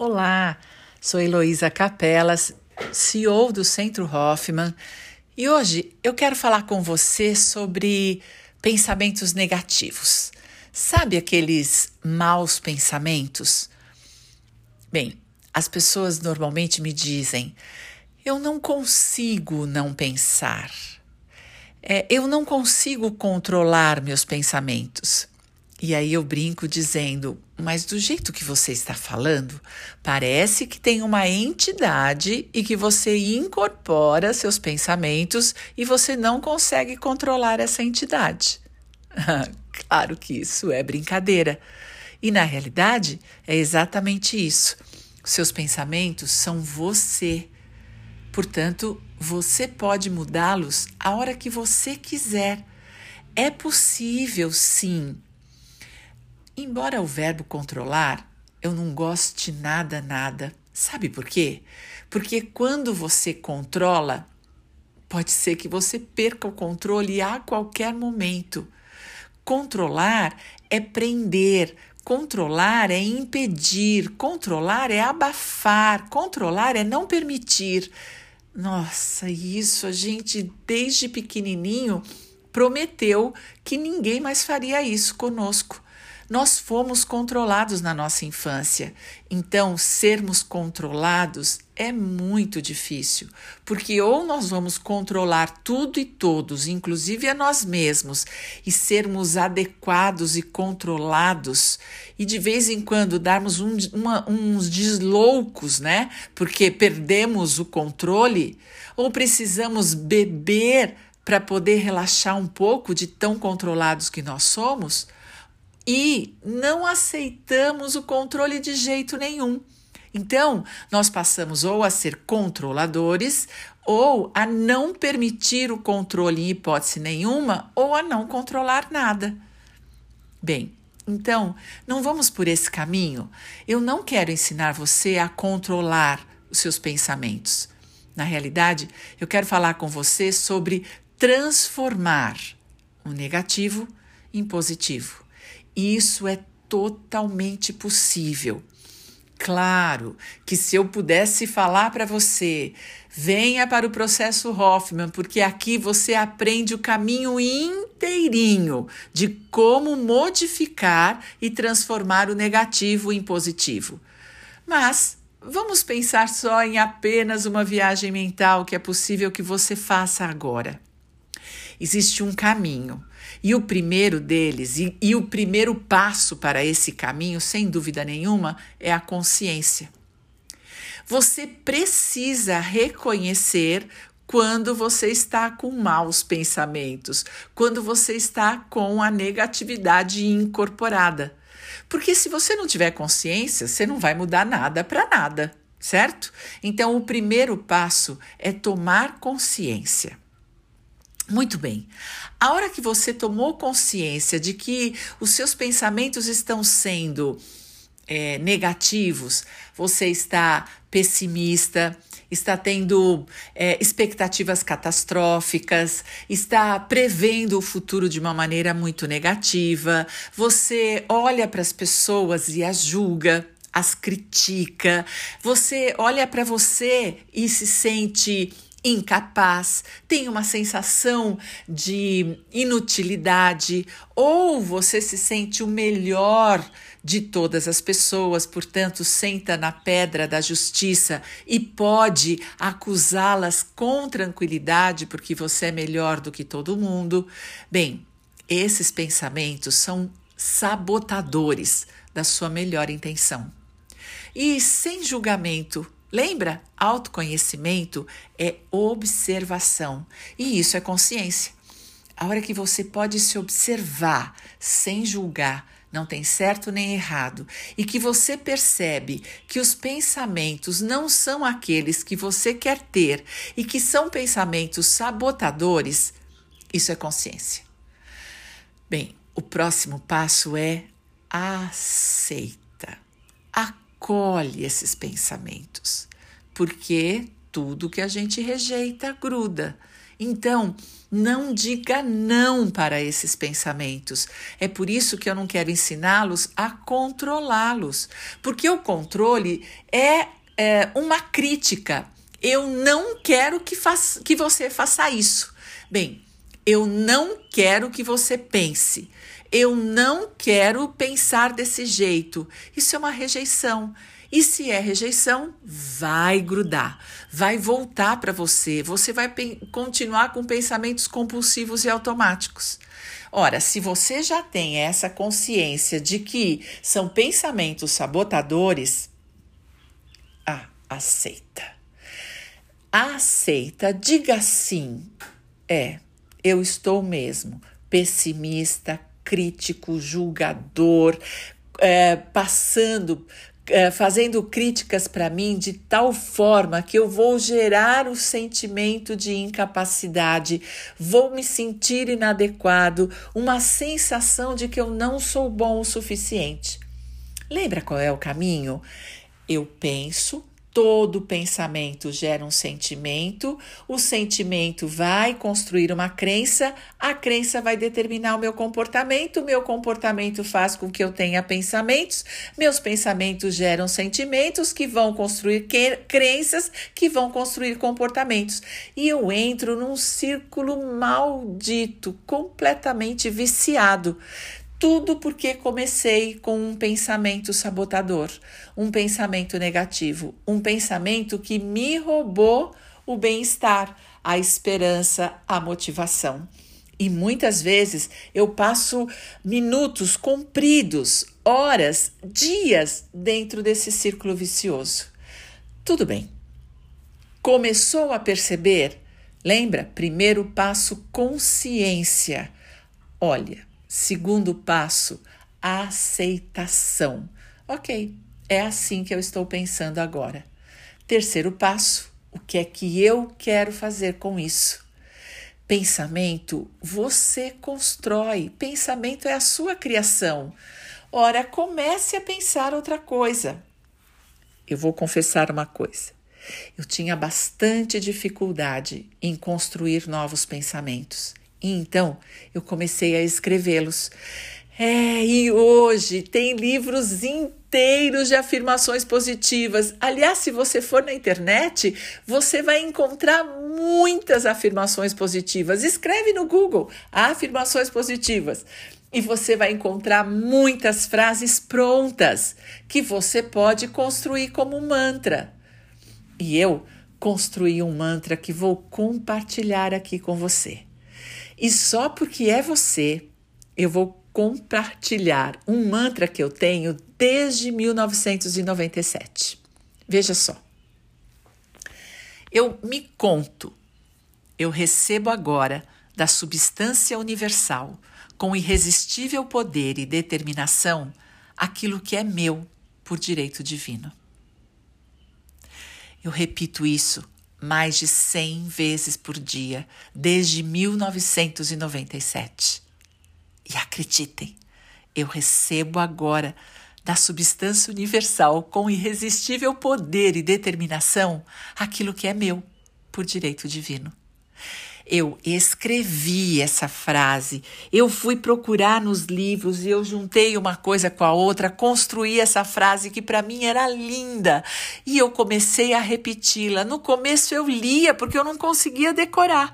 Olá, sou Heloísa Capelas, CEO do Centro Hoffman, e hoje eu quero falar com você sobre pensamentos negativos. Sabe aqueles maus pensamentos? Bem, as pessoas normalmente me dizem: eu não consigo não pensar. É, eu não consigo controlar meus pensamentos. E aí eu brinco dizendo: mas do jeito que você está falando, parece que tem uma entidade e que você incorpora seus pensamentos e você não consegue controlar essa entidade. claro que isso é brincadeira. E na realidade é exatamente isso. Seus pensamentos são você. Portanto, você pode mudá-los a hora que você quiser. É possível, sim Embora o verbo controlar eu não goste nada, nada. Sabe por quê? Porque quando você controla, pode ser que você perca o controle a qualquer momento. Controlar é prender, controlar é impedir, controlar é abafar, controlar é não permitir. Nossa, isso a gente desde pequenininho prometeu que ninguém mais faria isso conosco. Nós fomos controlados na nossa infância, então sermos controlados é muito difícil, porque ou nós vamos controlar tudo e todos, inclusive a nós mesmos, e sermos adequados e controlados, e de vez em quando darmos um, uma, uns desloucos, né? Porque perdemos o controle, ou precisamos beber para poder relaxar um pouco de tão controlados que nós somos e não aceitamos o controle de jeito nenhum. Então, nós passamos ou a ser controladores ou a não permitir o controle em hipótese nenhuma ou a não controlar nada. Bem, então, não vamos por esse caminho. Eu não quero ensinar você a controlar os seus pensamentos. Na realidade, eu quero falar com você sobre transformar o negativo em positivo. Isso é totalmente possível. Claro que se eu pudesse falar para você, venha para o processo Hoffman, porque aqui você aprende o caminho inteirinho de como modificar e transformar o negativo em positivo. Mas vamos pensar só em apenas uma viagem mental que é possível que você faça agora. Existe um caminho e o primeiro deles, e, e o primeiro passo para esse caminho, sem dúvida nenhuma, é a consciência. Você precisa reconhecer quando você está com maus pensamentos, quando você está com a negatividade incorporada. Porque se você não tiver consciência, você não vai mudar nada para nada, certo? Então, o primeiro passo é tomar consciência. Muito bem. A hora que você tomou consciência de que os seus pensamentos estão sendo é, negativos, você está pessimista, está tendo é, expectativas catastróficas, está prevendo o futuro de uma maneira muito negativa, você olha para as pessoas e as julga, as critica, você olha para você e se sente incapaz, tem uma sensação de inutilidade, ou você se sente o melhor de todas as pessoas, portanto, senta na pedra da justiça e pode acusá-las com tranquilidade porque você é melhor do que todo mundo. Bem, esses pensamentos são sabotadores da sua melhor intenção. E sem julgamento, Lembra? Autoconhecimento é observação e isso é consciência. A hora que você pode se observar sem julgar, não tem certo nem errado, e que você percebe que os pensamentos não são aqueles que você quer ter e que são pensamentos sabotadores, isso é consciência. Bem, o próximo passo é aceita. Acolhe esses pensamentos, porque tudo que a gente rejeita gruda. Então, não diga não para esses pensamentos. É por isso que eu não quero ensiná-los a controlá-los, porque o controle é, é uma crítica. Eu não quero que, faça, que você faça isso. Bem, eu não quero que você pense. Eu não quero pensar desse jeito. Isso é uma rejeição. E se é rejeição, vai grudar, vai voltar para você, você vai continuar com pensamentos compulsivos e automáticos. Ora, se você já tem essa consciência de que são pensamentos sabotadores, ah, aceita. Aceita, diga sim. É, eu estou mesmo pessimista, crítico, julgador, é, passando é, fazendo críticas para mim de tal forma que eu vou gerar o sentimento de incapacidade, vou me sentir inadequado, uma sensação de que eu não sou bom o suficiente. Lembra qual é o caminho? Eu penso, Todo pensamento gera um sentimento, o sentimento vai construir uma crença, a crença vai determinar o meu comportamento, o meu comportamento faz com que eu tenha pensamentos, meus pensamentos geram sentimentos que vão construir crenças, que vão construir comportamentos. E eu entro num círculo maldito, completamente viciado. Tudo porque comecei com um pensamento sabotador, um pensamento negativo, um pensamento que me roubou o bem-estar, a esperança, a motivação. E muitas vezes eu passo minutos compridos, horas, dias dentro desse círculo vicioso. Tudo bem. Começou a perceber? Lembra? Primeiro passo, consciência. Olha, Segundo passo, aceitação. Ok, é assim que eu estou pensando agora. Terceiro passo, o que é que eu quero fazer com isso? Pensamento você constrói, pensamento é a sua criação. Ora, comece a pensar outra coisa. Eu vou confessar uma coisa. Eu tinha bastante dificuldade em construir novos pensamentos. E então eu comecei a escrevê-los. É, e hoje tem livros inteiros de afirmações positivas. Aliás, se você for na internet, você vai encontrar muitas afirmações positivas. Escreve no Google afirmações positivas e você vai encontrar muitas frases prontas que você pode construir como mantra. E eu construí um mantra que vou compartilhar aqui com você. E só porque é você, eu vou compartilhar um mantra que eu tenho desde 1997. Veja só. Eu me conto, eu recebo agora da substância universal, com irresistível poder e determinação, aquilo que é meu por direito divino. Eu repito isso mais de 100 vezes por dia desde 1997. E acreditem, eu recebo agora da substância universal com irresistível poder e determinação aquilo que é meu por direito divino. Eu escrevi essa frase, eu fui procurar nos livros e eu juntei uma coisa com a outra, construí essa frase que para mim era linda e eu comecei a repeti-la. No começo eu lia porque eu não conseguia decorar.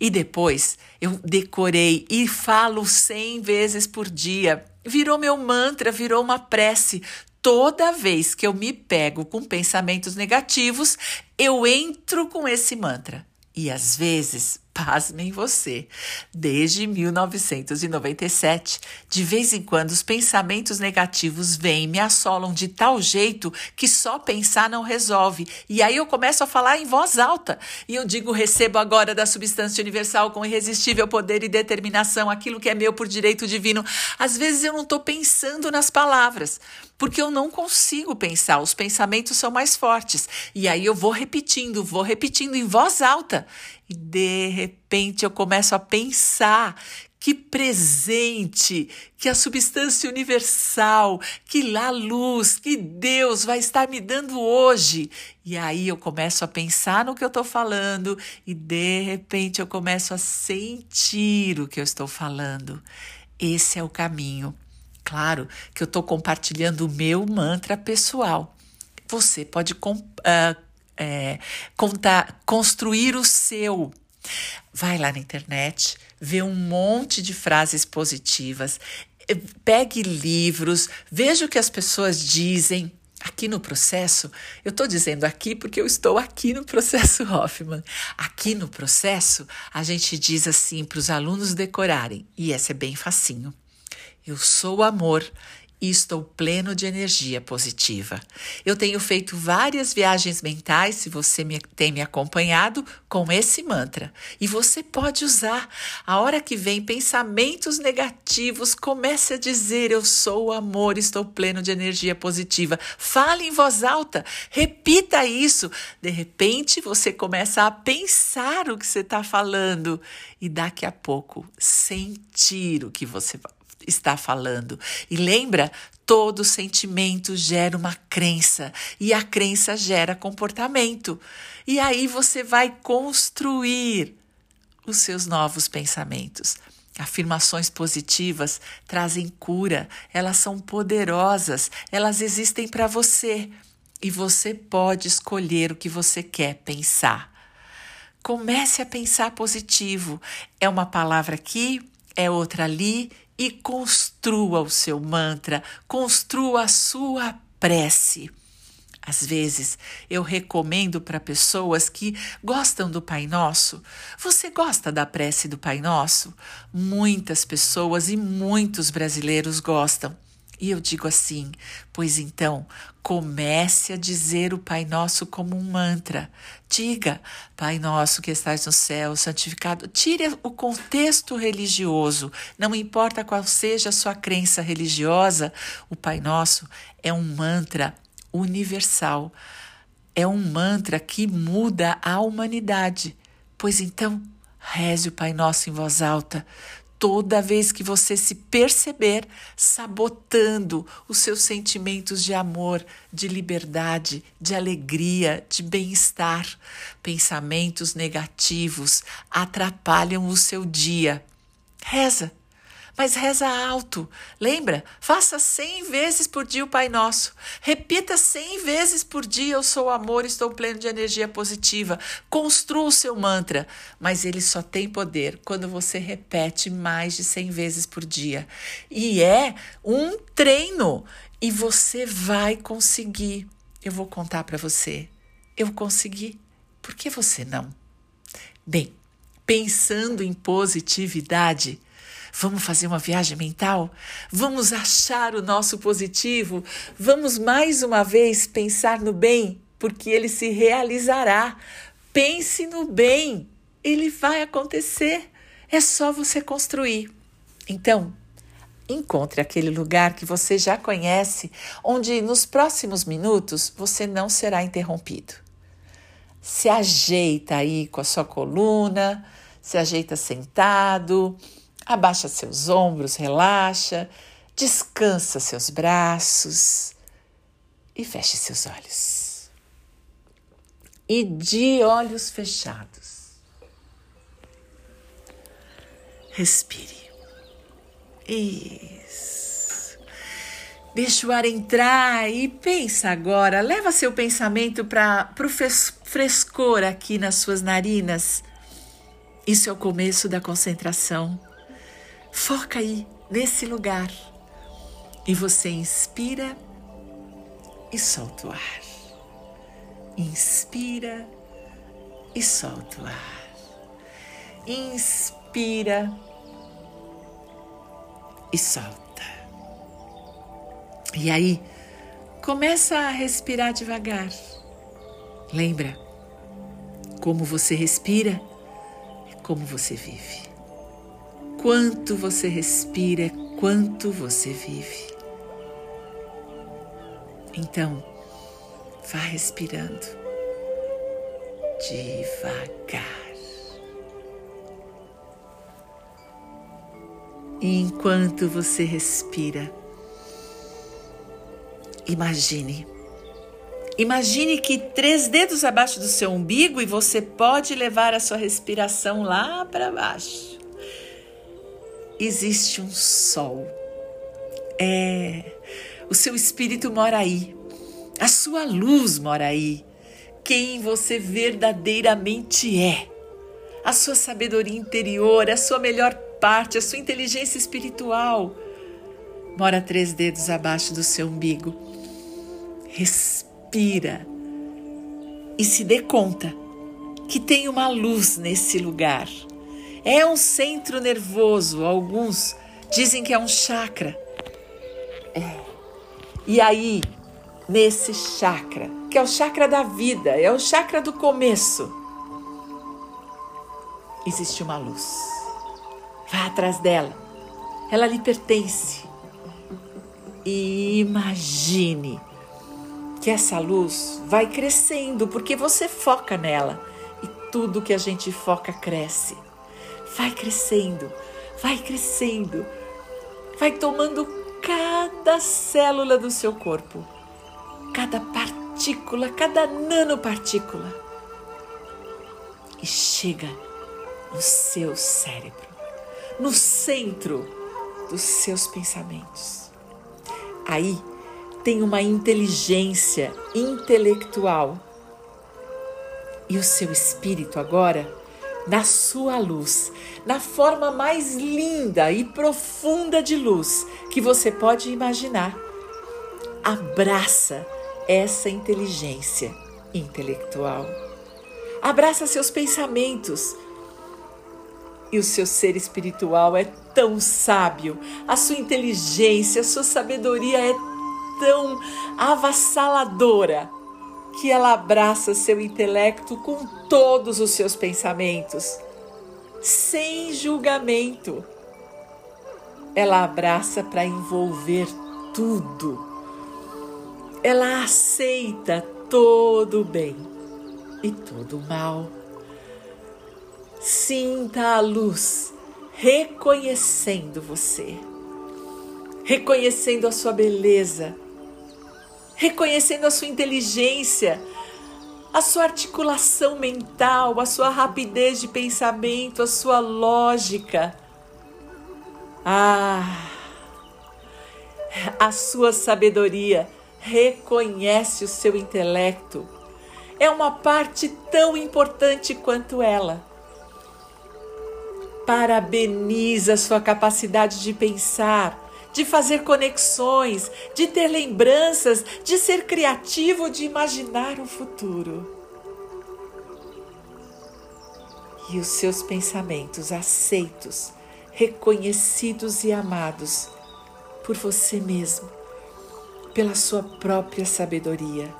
E depois eu decorei e falo cem vezes por dia. Virou meu mantra, virou uma prece. Toda vez que eu me pego com pensamentos negativos, eu entro com esse mantra. E às vezes, pasmem você, desde 1997, de vez em quando os pensamentos negativos vêm me assolam de tal jeito que só pensar não resolve. E aí eu começo a falar em voz alta. E eu digo: recebo agora da substância universal com irresistível poder e determinação aquilo que é meu por direito divino. Às vezes eu não estou pensando nas palavras porque eu não consigo pensar, os pensamentos são mais fortes. E aí eu vou repetindo, vou repetindo em voz alta. E de repente eu começo a pensar que presente, que a substância universal, que a luz, que Deus vai estar me dando hoje. E aí eu começo a pensar no que eu estou falando e de repente eu começo a sentir o que eu estou falando. Esse é o caminho. Claro que eu estou compartilhando o meu mantra pessoal. Você pode uh, é, contar, construir o seu. Vai lá na internet, vê um monte de frases positivas, eh, pegue livros, veja o que as pessoas dizem. Aqui no processo, eu estou dizendo aqui porque eu estou aqui no processo Hoffman. Aqui no processo, a gente diz assim para os alunos decorarem, e essa é bem facinho. Eu sou amor e estou pleno de energia positiva. Eu tenho feito várias viagens mentais, se você me, tem me acompanhado, com esse mantra. E você pode usar. A hora que vem pensamentos negativos, comece a dizer: Eu sou o amor, estou pleno de energia positiva. Fale em voz alta, repita isso. De repente, você começa a pensar o que você está falando e daqui a pouco sentir o que você está falando. E lembra, todo sentimento gera uma crença e a crença gera comportamento. E aí você vai construir os seus novos pensamentos. Afirmações positivas trazem cura, elas são poderosas, elas existem para você e você pode escolher o que você quer pensar. Comece a pensar positivo. É uma palavra aqui, é outra ali e construa o seu mantra, construa a sua prece. Às vezes eu recomendo para pessoas que gostam do Pai Nosso. Você gosta da prece do Pai Nosso? Muitas pessoas e muitos brasileiros gostam. E eu digo assim: pois então, comece a dizer o Pai Nosso como um mantra. Diga, Pai Nosso que estás no céu, santificado. Tire o contexto religioso, não importa qual seja a sua crença religiosa, o Pai Nosso é um mantra universal. É um mantra que muda a humanidade. Pois então, reze o Pai Nosso em voz alta toda vez que você se perceber sabotando os seus sentimentos de amor, de liberdade, de alegria, de bem-estar. Pensamentos negativos atrapalham o seu dia. Reza mas reza alto. Lembra? Faça cem vezes por dia o Pai Nosso. Repita cem vezes por dia: Eu sou amor, estou pleno de energia positiva. Construa o seu mantra, mas ele só tem poder quando você repete mais de cem vezes por dia. E é um treino e você vai conseguir. Eu vou contar para você. Eu consegui. Por que você não? Bem, pensando em positividade, Vamos fazer uma viagem mental? Vamos achar o nosso positivo? Vamos mais uma vez pensar no bem, porque ele se realizará. Pense no bem, ele vai acontecer. É só você construir. Então, encontre aquele lugar que você já conhece, onde nos próximos minutos você não será interrompido. Se ajeita aí com a sua coluna, se ajeita sentado, Abaixa seus ombros, relaxa, descansa seus braços e feche seus olhos. E de olhos fechados, respire. Isso. Deixa o ar entrar e pensa agora. Leva seu pensamento para o frescor aqui nas suas narinas. Isso é o começo da concentração. Foca aí nesse lugar e você inspira e solta o ar. Inspira e solta o ar. Inspira e solta. E aí, começa a respirar devagar. Lembra, como você respira é como você vive. Quanto você respira é quanto você vive. Então, vá respirando devagar. E enquanto você respira, imagine. Imagine que três dedos abaixo do seu umbigo e você pode levar a sua respiração lá para baixo. Existe um sol. É, o seu espírito mora aí. A sua luz mora aí. Quem você verdadeiramente é. A sua sabedoria interior, a sua melhor parte, a sua inteligência espiritual. Mora três dedos abaixo do seu umbigo. Respira e se dê conta que tem uma luz nesse lugar. É um centro nervoso, alguns dizem que é um chakra. É. E aí, nesse chakra, que é o chakra da vida, é o chakra do começo, existe uma luz. Vá atrás dela. Ela lhe pertence. E imagine que essa luz vai crescendo porque você foca nela e tudo que a gente foca cresce. Vai crescendo, vai crescendo, vai tomando cada célula do seu corpo, cada partícula, cada nanopartícula e chega no seu cérebro no centro dos seus pensamentos. Aí tem uma inteligência intelectual. E o seu espírito agora, na sua luz, na forma mais linda e profunda de luz que você pode imaginar, abraça essa inteligência intelectual. Abraça seus pensamentos, e o seu ser espiritual é tão sábio, a sua inteligência, a sua sabedoria é tão avassaladora que ela abraça seu intelecto com todos os seus pensamentos, sem julgamento. Ela abraça para envolver tudo. Ela aceita todo o bem e todo o mal Sinta a luz reconhecendo você, reconhecendo a sua beleza, reconhecendo a sua inteligência, a sua articulação mental, a sua rapidez de pensamento, a sua lógica. Ah, a sua sabedoria reconhece o seu intelecto. É uma parte tão importante quanto ela parabeniza sua capacidade de pensar, de fazer conexões, de ter lembranças, de ser criativo, de imaginar o futuro. E os seus pensamentos aceitos, reconhecidos e amados por você mesmo, pela sua própria sabedoria,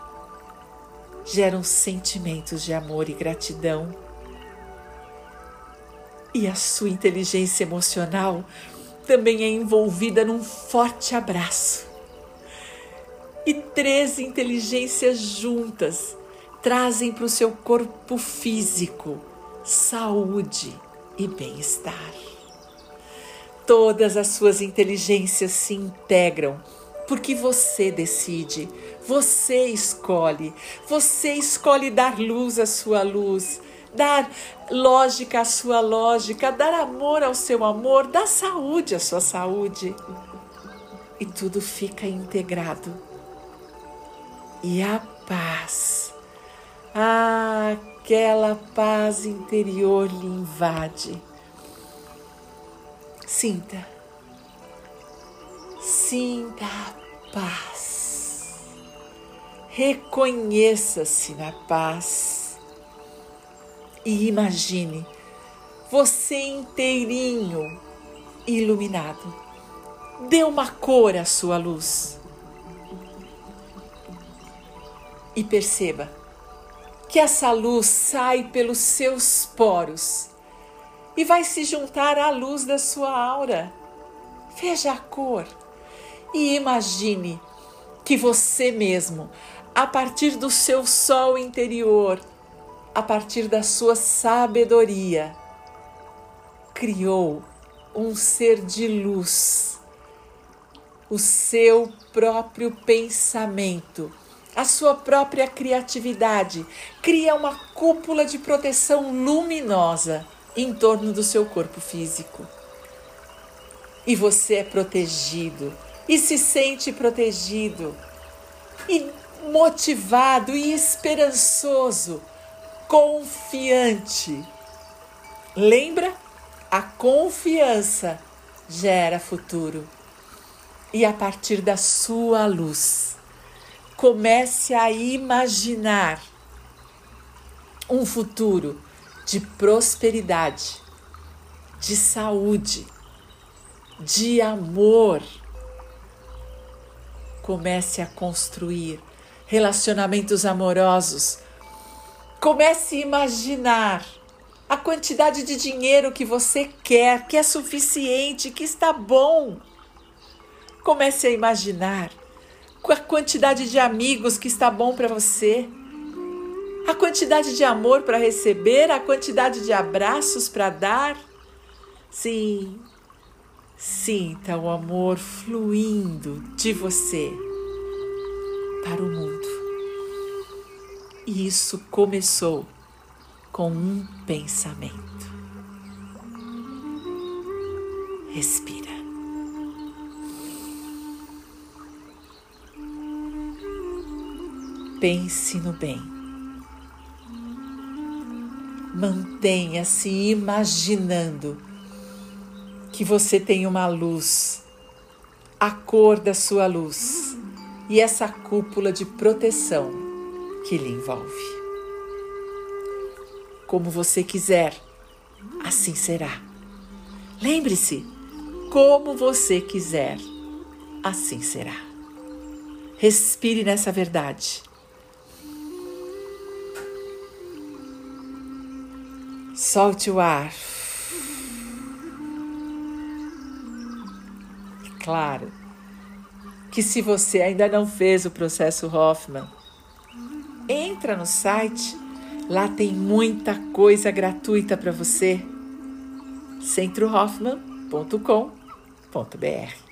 geram sentimentos de amor e gratidão e a sua inteligência emocional também é envolvida num forte abraço. E três inteligências juntas trazem para o seu corpo físico saúde e bem-estar. Todas as suas inteligências se integram porque você decide, você escolhe, você escolhe dar luz à sua luz, dar lógica à sua lógica, dar amor ao seu amor, dar saúde à sua saúde. E tudo fica integrado. E a paz, ah, aquela paz interior lhe invade. Sinta, sinta a paz. Reconheça-se na paz e imagine você inteirinho iluminado. Dê uma cor à sua luz. E perceba que essa luz sai pelos seus poros e vai se juntar à luz da sua aura. Veja a cor e imagine que você mesmo, a partir do seu sol interior, a partir da sua sabedoria, criou um ser de luz. O seu próprio pensamento, a sua própria criatividade cria uma cúpula de proteção luminosa em torno do seu corpo físico. E você é protegido e se sente protegido e motivado e esperançoso, confiante. Lembra? A confiança gera futuro. E a partir da sua luz, comece a imaginar um futuro de prosperidade, de saúde, de amor. Comece a construir relacionamentos amorosos. Comece a imaginar a quantidade de dinheiro que você quer, que é suficiente, que está bom. Comece a imaginar a quantidade de amigos que está bom para você, a quantidade de amor para receber, a quantidade de abraços para dar. Sim, sinta o amor fluindo de você para o mundo. E isso começou com um pensamento. Respira. Pense no bem. Mantenha-se imaginando que você tem uma luz, a cor da sua luz e essa cúpula de proteção que lhe envolve como você quiser, assim será. Lembre-se, como você quiser, assim será. Respire nessa verdade. Solte o ar. Claro que se você ainda não fez o processo Hoffman, entra no site Lá tem muita coisa gratuita para você. centrohoffman.com.br